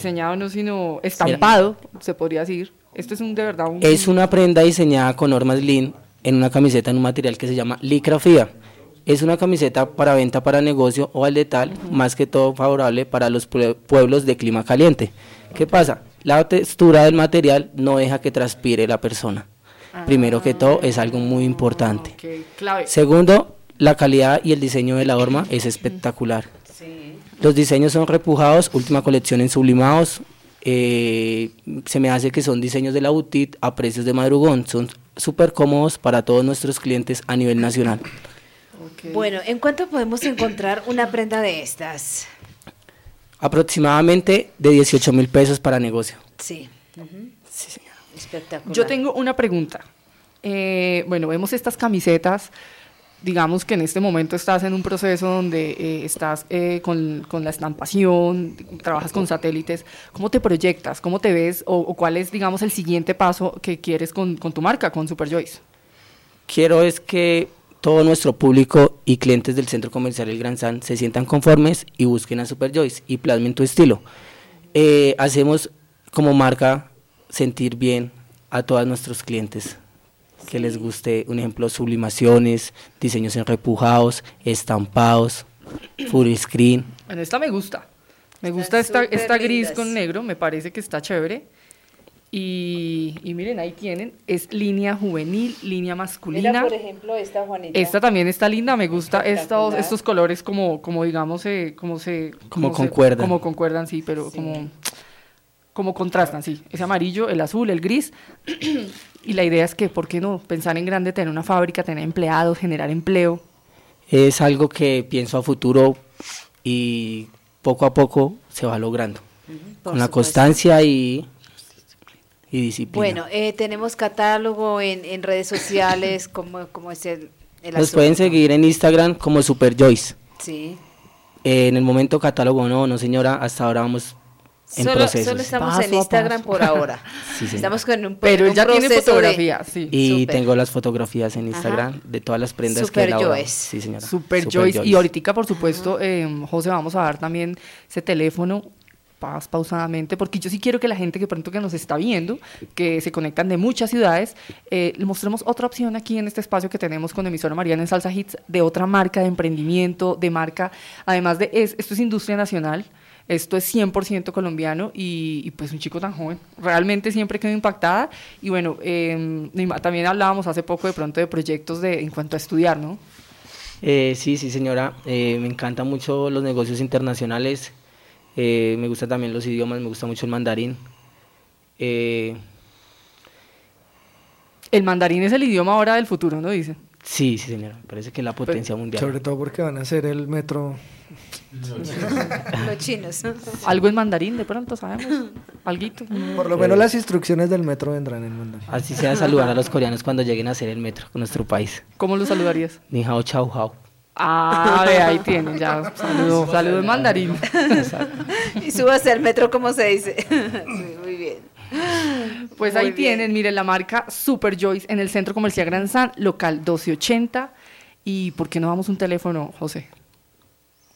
diseñado no, sino estampado, se podría decir. Esto es un de verdad un... Es una prenda diseñada con normas Lean en una camiseta en un material que se llama licrafía. Es una camiseta para venta para negocio o al detal, más que todo favorable para los pueblos de clima caliente. ¿Qué pasa? La textura del material no deja que transpire la persona. Primero que todo, es algo muy importante. Segundo, la calidad y el diseño de la horma es espectacular. Los diseños son repujados, última colección en sublimados. Eh, se me hace que son diseños de la boutique a precios de madrugón. Son súper cómodos para todos nuestros clientes a nivel nacional. Bueno, ¿en cuánto podemos encontrar una prenda de estas? Aproximadamente de 18 mil pesos para negocio. Sí. sí Espectacular. Yo tengo una pregunta. Eh, bueno, vemos estas camisetas. Digamos que en este momento estás en un proceso donde eh, estás eh, con, con, la estampación, trabajas con satélites. ¿Cómo te proyectas? ¿Cómo te ves? ¿O, cuál es, digamos, el siguiente paso que quieres con, con tu marca, con Super Joyce? Quiero es que todo nuestro público y clientes del centro comercial El Gran San se sientan conformes y busquen a Super Joyce y plasmen tu estilo. Eh, hacemos como marca sentir bien a todos nuestros clientes, que les guste, un ejemplo, sublimaciones, diseños en repujados, estampados, full screen. Bueno, esta me gusta. Me gusta esta, esta gris con negro, me parece que está chévere. Y, miren, ahí tienen, es línea juvenil, línea masculina. Mira, por ejemplo, esta Juanita. Esta también está linda, me gusta estos, estos colores como, como digamos, eh, como se... Como, concuerdan. como concuerdan, sí, pero como, como contrastan, sí. Ese amarillo, el azul, el gris. y la idea es que, ¿por qué no? Pensar en grande, tener una fábrica, tener empleados, generar empleo. Es algo que pienso a futuro y poco a poco se va logrando. Con la constancia y y disciplina. Bueno, eh, tenemos catálogo en, en redes sociales, como, como es el, el Nos pueden seguir en Instagram como Super Joyce. Sí. Eh, en el momento catálogo no, no señora, hasta ahora vamos en solo, proceso. Solo estamos en Instagram por ahora. sí, estamos con un Pero él ya tiene fotografía, sí. Y tengo las fotografías en Instagram de todas las prendas Super que Joyce. Sí, señora. Super, Joyce. Y ahorita, por supuesto, eh, José, vamos a dar también ese teléfono paz pausadamente, porque yo sí quiero que la gente que pronto que nos está viendo, que se conectan de muchas ciudades, eh, le mostremos otra opción aquí en este espacio que tenemos con emisora Mariana en Salsa Hits, de otra marca de emprendimiento, de marca, además de, es, esto es industria nacional, esto es 100% colombiano y, pues un chico tan joven, realmente siempre quedo impactada y bueno, em, también hablábamos hace poco de pronto de proyectos de, en cuanto a estudiar, ¿no? Eh, sí, sí señora, eh, me encantan mucho los negocios internacionales, eh, me gustan también los idiomas, me gusta mucho el mandarín. Eh, el mandarín es el idioma ahora del futuro, ¿no? Dice. Sí, sí, señora. Parece que es la potencia mundial. Sobre todo porque van a hacer el metro. Los chinos. Algo en mandarín, de pronto, sabemos. Alguito. Por lo menos las instrucciones del metro vendrán en mandarín. Así sea saludar a los coreanos cuando lleguen a hacer el metro con nuestro país. ¿Cómo los saludarías? Ni hao, chao, hao. Ah, ve, ahí tienen, ya. Saludo, saludo en mandarín. y súbase al metro, como se dice. muy bien. Pues ahí tienen, miren, la marca Super Joyce en el Centro Comercial Gran San, local 1280. ¿Y por qué no damos un teléfono, José?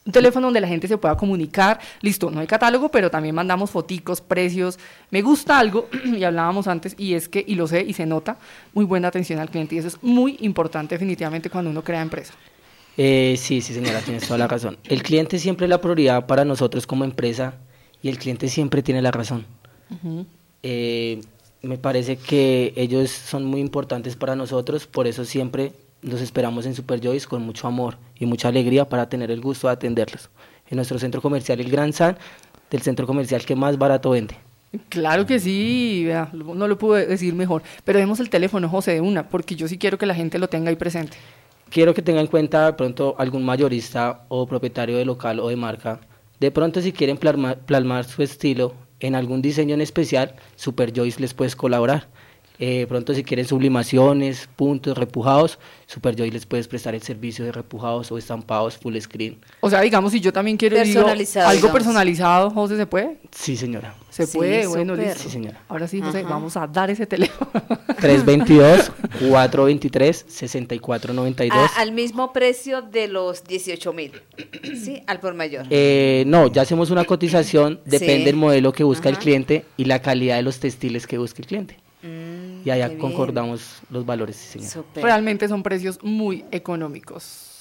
Un teléfono donde la gente se pueda comunicar. Listo, no hay catálogo, pero también mandamos foticos, precios. Me gusta algo, y hablábamos antes, y es que, y lo sé, y se nota, muy buena atención al cliente. Y eso es muy importante definitivamente cuando uno crea empresa. Eh, sí, sí, señora, tienes toda la razón. El cliente siempre es la prioridad para nosotros como empresa y el cliente siempre tiene la razón. Eh, me parece que ellos son muy importantes para nosotros, por eso siempre los esperamos en Super Joyce con mucho amor y mucha alegría para tener el gusto de atenderlos. En nuestro centro comercial El Gran San, del centro comercial que más barato vende. Claro que sí, no lo pude decir mejor. Pero demos el teléfono, José, de una, porque yo sí quiero que la gente lo tenga ahí presente quiero que tenga en cuenta de pronto algún mayorista o propietario de local o de marca. De pronto si quieren plasmar, su estilo en algún diseño en especial, Super Joyce les puedes colaborar. Eh, pronto si quieren sublimaciones, puntos, repujados, Superjoy les puedes prestar el servicio de repujados o estampados full screen. O sea, digamos, si yo también quiero digo, Personalizado, algo digamos. personalizado, José, ¿se puede? Sí, señora. Se Sí, puede, bueno, súper. listo. Sí, señora. Ahora sí, José, Ajá. vamos a dar ese teléfono. 322-423-6492. A- al mismo precio de los 18 mil. Sí, al por mayor. Eh, no, ya hacemos una cotización, depende Sí. del modelo que busca el cliente y la calidad de los textiles que busca el cliente. Mm, Y allá qué bien. concordamos los valores, sí. Realmente son precios muy económicos.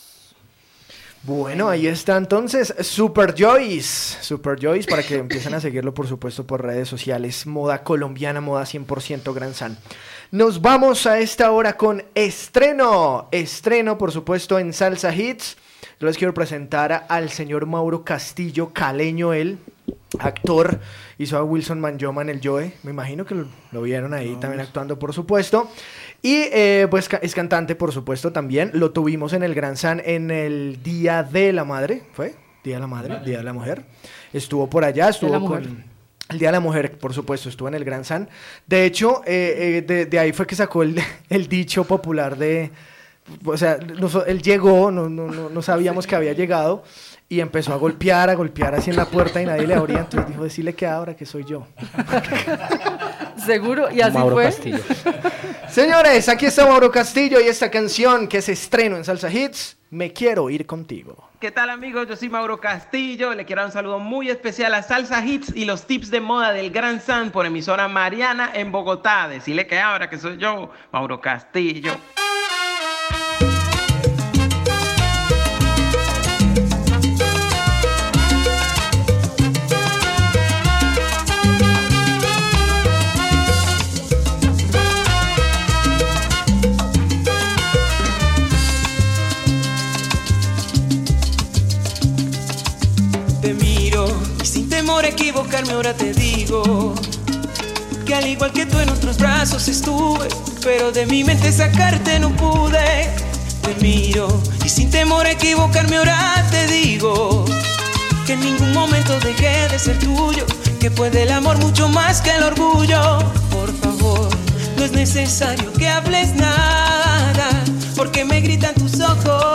Bueno, ahí está entonces Super Joyce. Super Joyce para que empiecen a seguirlo, por supuesto, por redes sociales. Moda colombiana, moda 100% Gran San. Nos vamos a esta hora con estreno. Estreno, por supuesto, en Salsa Hits. Yo les quiero presentar al señor Mauro Castillo, caleño él, actor. Hizo a Wilson Manjoma en el Joe. Me imagino que lo, lo vieron ahí también actuando, por supuesto. Y eh, pues ca- es cantante, por supuesto, también. Lo tuvimos en el Gran San en el Día de la Madre. ¿Fue? Día de la Madre, Día de la Mujer. Estuvo por allá, estuvo con... El Día de la Mujer, por supuesto, estuvo en el Gran San. De hecho, eh, eh, de, de ahí fue que sacó el, el dicho popular de... O sea, noso- él llegó, no, no, no, no sabíamos que había llegado y empezó a golpear, a golpear así en la puerta y nadie le abría. Entonces dijo, decirle que abra, que soy yo. Seguro, y así Mauro fue. Castillo. Señores, aquí está Mauro Castillo y esta canción que se estreno en Salsa Hits, Me Quiero Ir Contigo. ¿Qué tal amigos? Yo soy Mauro Castillo. Le quiero dar un saludo muy especial a Salsa Hits y los tips de moda del Gran San por emisora Mariana en Bogotá. Decirle que ahora que soy yo, Mauro Castillo. Equivocarme ahora te digo que al igual que tú en otros brazos estuve, pero de mi mente sacarte no pude. Te miro y sin temor a equivocarme ahora te digo que en ningún momento dejé de ser tuyo, que puede el amor mucho más que el orgullo. Por favor, no es necesario que hables nada, porque me gritan tus ojos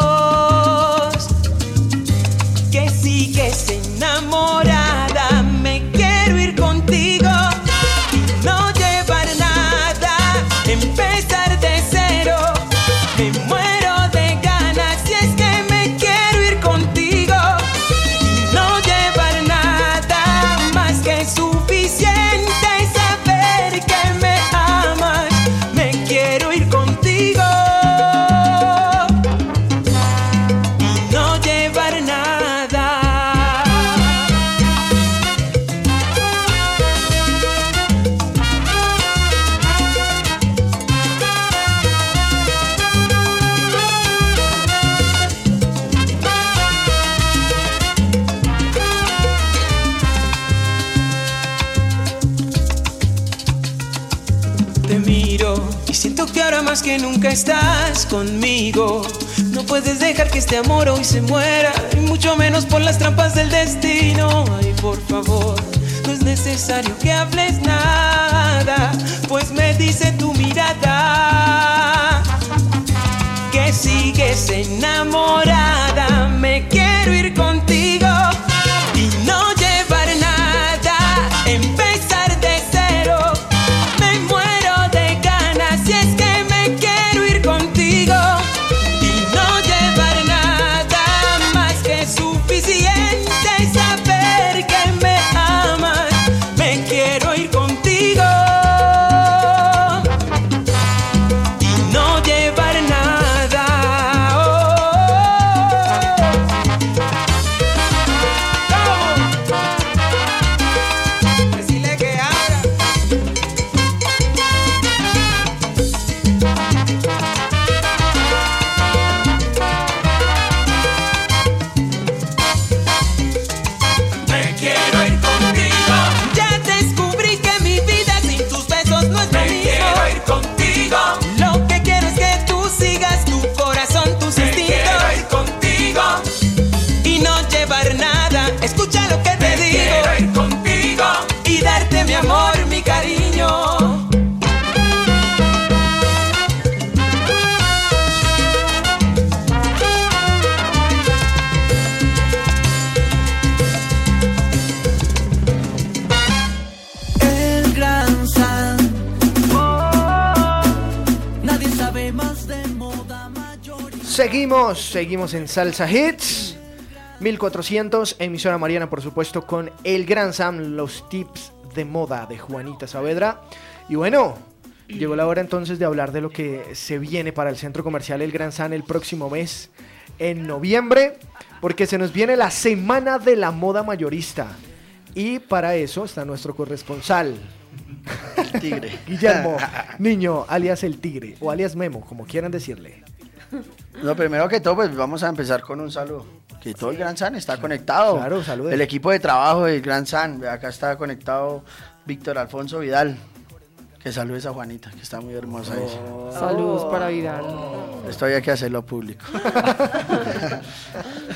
que ahora más que nunca estás conmigo. No puedes dejar que este amor hoy se muera, y mucho menos por las trampas del destino. Ay, por favor, no es necesario que hables nada, seguimos, seguimos en Salsa Hits. 1400, emisora Mariana, por supuesto, con el Gran Sam, los tips de moda de Juanita Saavedra. Y bueno, llegó la hora entonces de hablar de lo que se viene para el centro comercial El Gran Sam el próximo mes, en noviembre, porque se nos viene la Semana de la Moda Mayorista. Y para eso está nuestro corresponsal, El tigre. Guillermo Niño, alias El Tigre, o alias Memo, como quieran decirle. No, primero que todo, pues vamos a empezar con un saludo. Que todo el Gran San está conectado. Claro, salude. El equipo de trabajo del Gran San. Acá está conectado Víctor Alfonso Vidal. Que saludes a Juanita, que está muy hermosa. ella. Saludos para Vidal. Esto había que hacerlo público.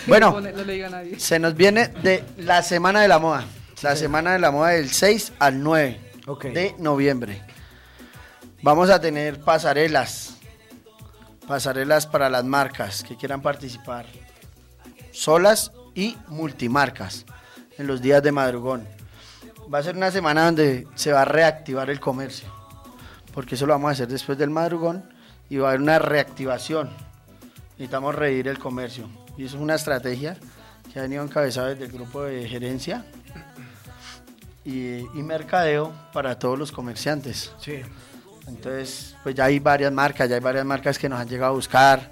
bueno, No le diga a nadie. se nos viene de la Semana de la Moda. La Semana de la Moda del 6 al 9 Ok. de noviembre. Vamos a tener pasarelas. Pasarelas para las marcas que quieran participar. Solas y multimarcas en los días de madrugón. Va a ser una semana donde se va a reactivar el comercio. Porque eso lo vamos a hacer después del madrugón y va a haber una reactivación. Necesitamos reír el comercio. Y eso es una estrategia que ha venido encabezada desde el grupo de gerencia y, y mercadeo para todos los comerciantes. Sí. Entonces, pues ya hay varias marcas, ya hay varias marcas que nos han llegado a buscar.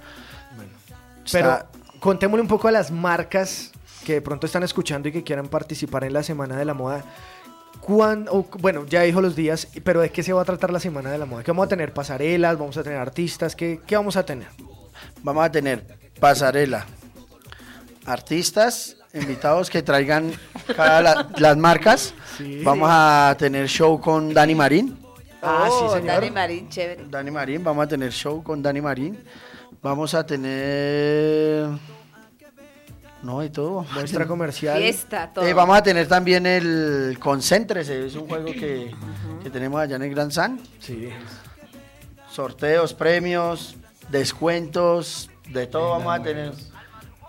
Pero Está- contémosle un poco a las marcas que de pronto están escuchando y que quieran participar en la Semana de la Moda. ¿Cuán- o, bueno, ya dijo los días, pero ¿de qué se va a tratar la Semana de la Moda? ¿Qué vamos a tener? ¿Pasarelas? ¿Vamos a tener artistas? ¿Qué, qué vamos a tener? vamos a tener pasarela, artistas, invitados que traigan cada la- las marcas. Sí. Vamos a tener show con Dani Marín. Ah, sí, Oh, señor. Dani Marín, chévere. Dani Marín, vamos a tener show con Dani Marín. Vamos a tener... No, de todo. Muestra comercial. Fiesta, todo. Eh, vamos a tener también el Concéntrese, es un juego que, que tenemos allá en el Gran San. Sí. Sorteos, premios, descuentos, de todo vamos a tener.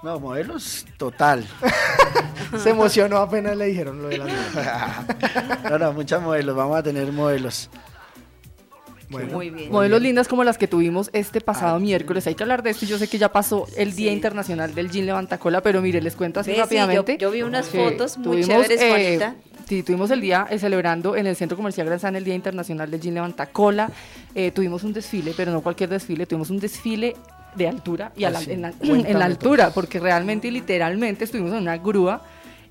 No, modelos total. Se emocionó apenas le dijeron lo de las no, no, muchos modelos, vamos a tener modelos. Bueno, Muy bien. Modelos lindas como las que tuvimos este pasado miércoles. Hay que hablar de esto. Yo sé que ya pasó el Día Internacional del Jean Levantacola, pero mire, les cuento así Ve, sí, rápidamente. yo- yo vi unas fotos muy chéveres, Juanita. Sí, tuvimos el día eh, celebrando en el Centro Comercial Gran San el Día Internacional del Jean Levantacola. Eh, tuvimos un desfile, pero no cualquier desfile, tuvimos un desfile de altura y a la- Así, en, la, cuéntame en la altura, porque realmente y literalmente estuvimos en una grúa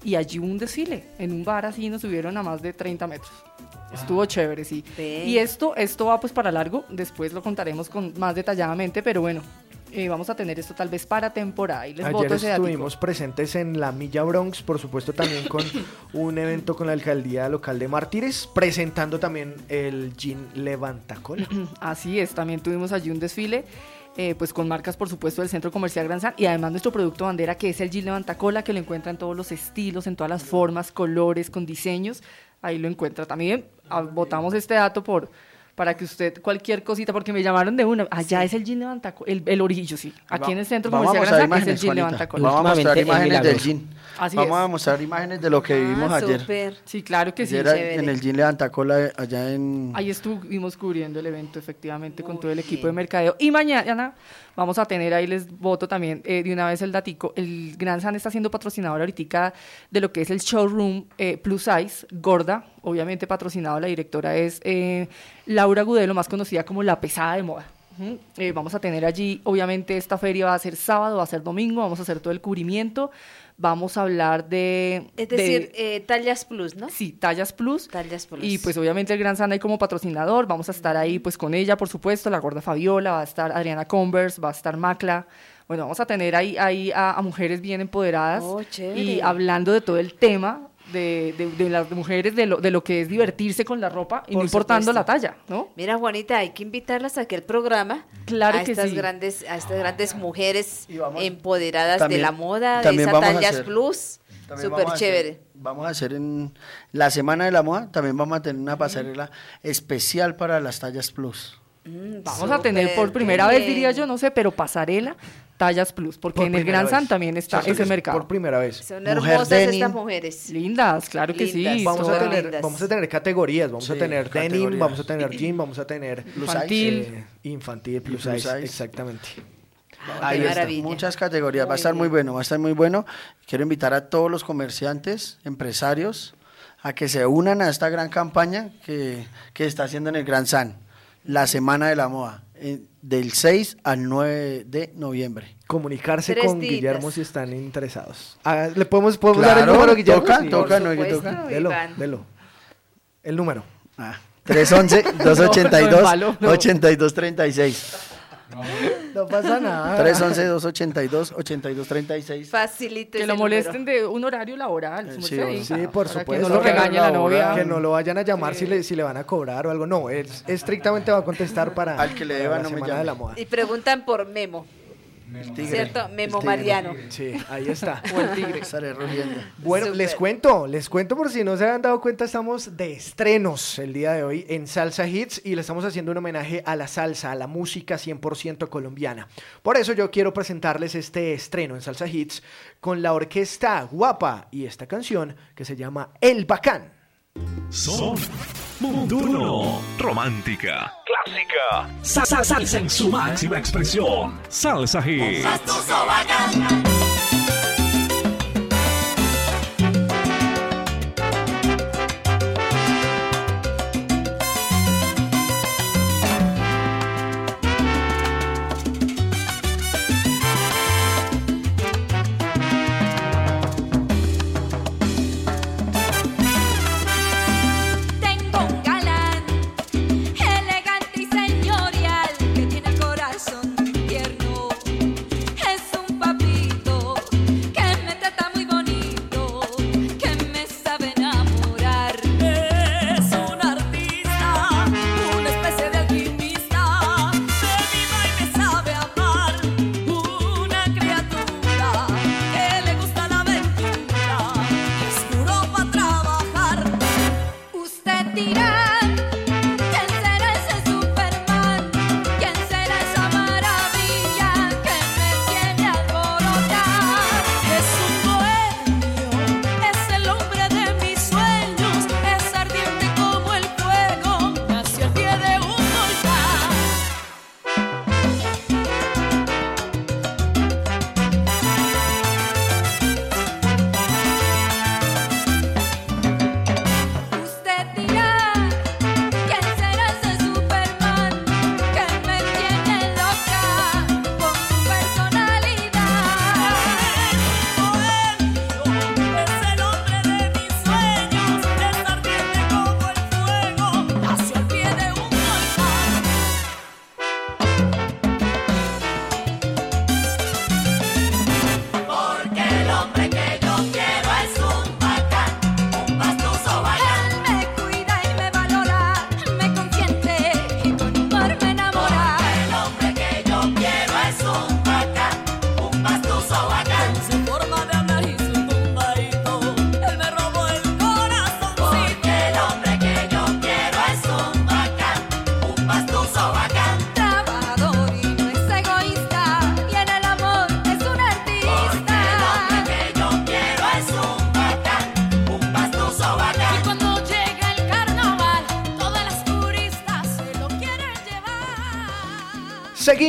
y allí hubo un desfile, en un bar así nos subieron a más de 30 metros. Estuvo chévere, sí. Y esto, esto va pues para largo, después lo contaremos con más detalladamente, pero bueno, eh, vamos a tener esto tal vez para temporada y les Ayer voto ese estuvimos presentes en la Milla Bronx, por supuesto también con un evento con la alcaldía local de Mártires, presentando también el Jean Levantacola. Así es, también tuvimos allí un desfile, eh, pues con marcas, por supuesto, del Centro Comercial Gran San y además nuestro producto bandera, que es el Gil Levantacola, que lo encuentra en todos los estilos, en todas las formas, colores, con diseños. Ahí lo encuentra también. ah, Botamos este dato por para que usted cualquier cosita, porque me llamaron de una, allá es el Gin Levantacola, el, el orillo, sí. Aquí en el Centro Vamos a Comercial Gran San es el imágenes, Gin Juanita. Levantacola. Vamos a mostrar imágenes del. Así Vamos es. a mostrar imágenes de lo que vivimos Ah, ayer. súper. Sí, claro que sí. Ayer chévere. en el jean Levantacola allá en... Ahí estuvimos cubriendo el evento, efectivamente, con todo el equipo de mercadeo. Y mañana vamos a tener, ahí les voto también eh, de una vez el datico, el Gran San está siendo patrocinador ahorita de lo que es el showroom eh, Plus Size, Gorda, obviamente patrocinado, la directora es eh, Laura Gudelo, más conocida como La Pesada de Moda. Eh, vamos a tener allí, obviamente esta feria va a ser sábado, va a ser domingo, vamos a hacer todo el cubrimiento, vamos a hablar de... Es de- decir, eh, tallas plus, ¿no? Sí, tallas plus. Tallas plus. Y pues obviamente el Gran San ahí como patrocinador, vamos a estar ahí pues con ella, por supuesto, la gorda Fabiola, va a estar Adriana Converse, va a estar Macla. Bueno, vamos a tener ahí, ahí a, a mujeres bien empoderadas Oh, y hablando de todo el tema de, de- de las mujeres, de lo, de lo que es divertirse con la ropa y no Por importando supuesto. la talla, ¿no? Mira, Juanita, hay que invitarlas a aquel programa. Claro a que estas sí. grandes, a estas grandes mujeres Y vamos- empoderadas también- de la moda, de esa tallas hacer- plus. Súper hacer- chévere. vamos a hacer en la Semana de la Moda, también vamos a tener una pasarela especial para las tallas plus. Mm, Vamos a tener por primera vez, diría yo, no sé, pero pasarela, tallas plus, porque Por en el Gran San también está ¿Cierto que ese es mercado. Por primera vez. Son Mujer hermosas denim. estas mujeres. Lindas, claro que Lindas. sí. Vamos a, tener, lindas. vamos a tener categorías, vamos a tener denim, categorías. vamos a tener jean, vamos a tener Plus Infantil. eh, infantil, plus, plus size, size. exactamente. Ahí está, muchas categorías, va a estar muy bueno, va a estar muy bueno. Quiero invitar a todos los comerciantes, empresarios, a que se unan a esta gran campaña que, que está haciendo en el Gran San, la Semana de la Moda, eh, del 6 al 9 de noviembre. Comunicarse Tres con días. Guillermo si están interesados. Ah, ¿Le podemos, podemos dar el Claro, número, Guillermo? toca, Sí. toca, no hay que tocar. Delo, delo. El número. Ah, 311-282-8236. No, no, no. 8236. No pasa nada. 311-282-8236. Facilito Que lo número. molesten de un horario laboral. Eh, sí. Sí, por Para supuesto. Que no lo regañe la novia. Que no lo vayan a llamar si, le, si le van a cobrar o algo. No, es, estrictamente va a contestar para, Al que le no me Semana llame. de la Moda. Y preguntan por Memo, Tigre, ¿cierto? el Memo tigre. Mariano. Sí, ahí está. O el tigre. Estaré. Bueno, les cuento, les cuento por si no se habían dado cuenta, estamos de estrenos el día de hoy en Salsa Hits y le estamos haciendo un homenaje a la salsa, a la música 100% colombiana. Por eso yo quiero presentarles este estreno en Salsa Hits con la orquesta Guapa y esta canción que se llama El Bacán. Son Montuno, romántica, clásica, Sa- sa- salsa en su máxima expresión, salsa hit.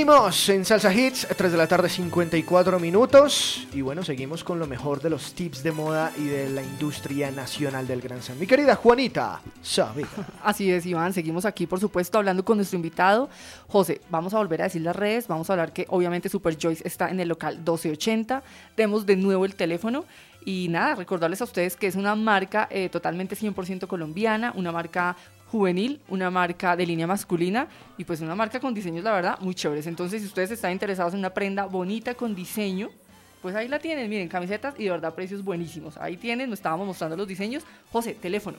Seguimos en Salsa Hits, 3 de la tarde 54 minutos. Y bueno, seguimos con lo mejor de los tips de moda y de la industria nacional del Gran San. Mi querida Juanita Saavedra. Así es, Iván. Seguimos aquí, por supuesto, hablando con nuestro invitado. José, vamos a volver a decir las redes. Vamos a hablar que obviamente Super Joyce está en el local 1280. Demos de nuevo el teléfono. Y nada, recordarles a ustedes que es una marca eh, totalmente 100% colombiana, una marca juvenil, una marca de línea masculina y pues una marca con diseños, la verdad, muy chéveres. Entonces, si ustedes están interesados en una prenda bonita con diseño, pues ahí la tienen, miren, camisetas y de verdad precios buenísimos. Ahí tienen, nos estábamos mostrando los diseños. José, teléfono.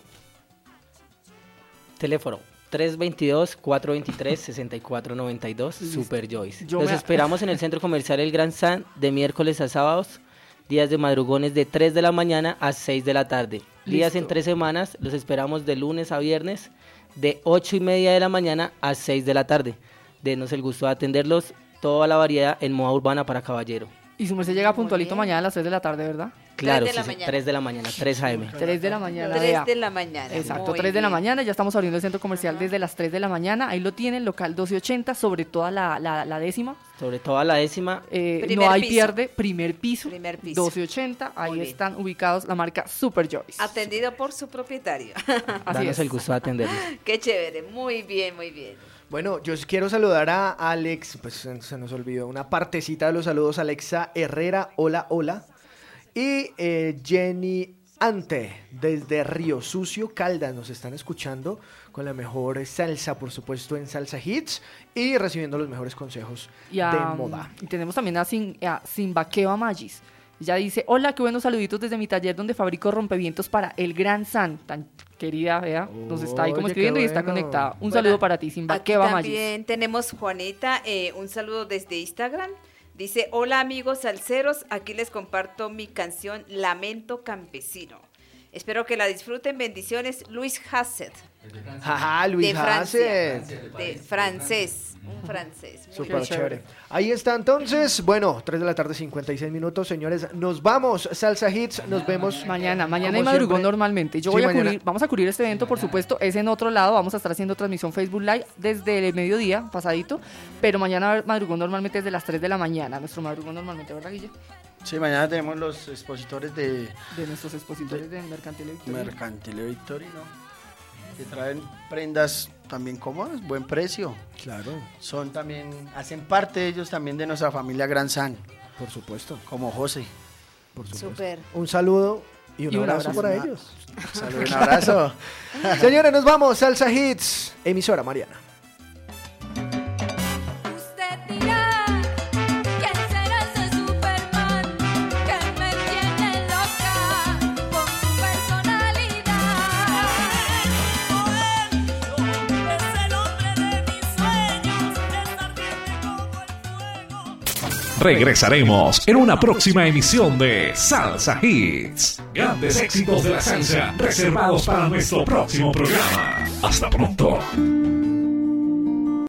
Teléfono 322-423-6492, Super Joyce. Yo Los me- esperamos en el Centro Comercial El Gran San de miércoles a sábados, días de madrugones de 3 de la mañana a 6 de la tarde. Días en tres semanas, los esperamos de lunes a viernes de 8 y media de la mañana a 6 de la tarde. Denos el gusto de atenderlos, toda la variedad en moda urbana para caballero. Y su merced llega puntualito mañana a las 3 de la tarde, ¿verdad? Claro, de sí, la sí, mañana. 3 de la mañana, 3 AM. 3 de la mañana. 3 vea. de la mañana. Exacto, Muy 3 de la mañana, ya estamos abriendo el centro comercial desde las 3 de la mañana, ahí lo tienen, local 1280, sobre toda la, la, la décima, Sobre todo a la décima, Eh, no hay piso. pierde, primer piso, Primer piso. 1280, ahí Muy bien. están ubicados la marca Super Joyce. Atendido por su propietario. Así danos es. el gusto de atenderlos. Qué chévere. Muy bien, muy bien. Bueno, yo quiero saludar a Alex, pues se nos olvidó una partecita de los saludos, Alexa Herrera, hola, hola. Y eh, Jenny Ante, desde Río Sucio, Caldas, nos están escuchando con la mejor salsa, por supuesto, en Salsa Hits y recibiendo los mejores consejos Y, a- de moda. y tenemos también a, Sin, a Simbaqueva Magis. Ella dice, hola, qué buenos saluditos desde mi taller donde fabrico rompevientos para el Gran San. Tan querida, vea, nos está ahí como Oye, escribiendo y está bueno. conectada. Un Bueno, saludo para ti, Aquí Simbaqueva Magis. también tenemos Juanita, eh, un saludo desde Instagram. Dice, hola amigos salseros, aquí les comparto mi canción Lamento Campesino. Espero que la disfruten. Bendiciones, Luis Hassett, Jaja, Luis de Francia, Hassett. de francés, un francés. Muy Súper chévere. Ahí está entonces. Bueno, 3 de la tarde, 56 minutos, señores. Nos vamos. Salsa Hits. Nos vemos Mañana, mañana hay madrugón normalmente. Yo Sí, voy a mañana. cubrir, vamos a cubrir este evento, por supuesto, es en otro lado, vamos a estar haciendo transmisión Facebook Live desde el mediodía, pasadito, pero mañana madrugón normalmente desde las 3 de la mañana, nuestro madrugón normalmente, ¿verdad, Guille? Sí, mañana tenemos los expositores de De nuestros expositores de Mercantil Victoria. Mercantil Victorino que traen prendas también cómodas, buen precio. Claro, Son también, hacen parte ellos también de nuestra familia Gran San, por supuesto. como José. Por supuesto. Súper. Un saludo y un, Y un abrazo, abrazo. para ellos. Saludos, un abrazo. Señores, nos vamos. Salsa Hits. Emisora Mariana. Regresaremos en una próxima emisión de Salsa Hits. Grandes éxitos de la salsa reservados para nuestro próximo programa. Hasta pronto.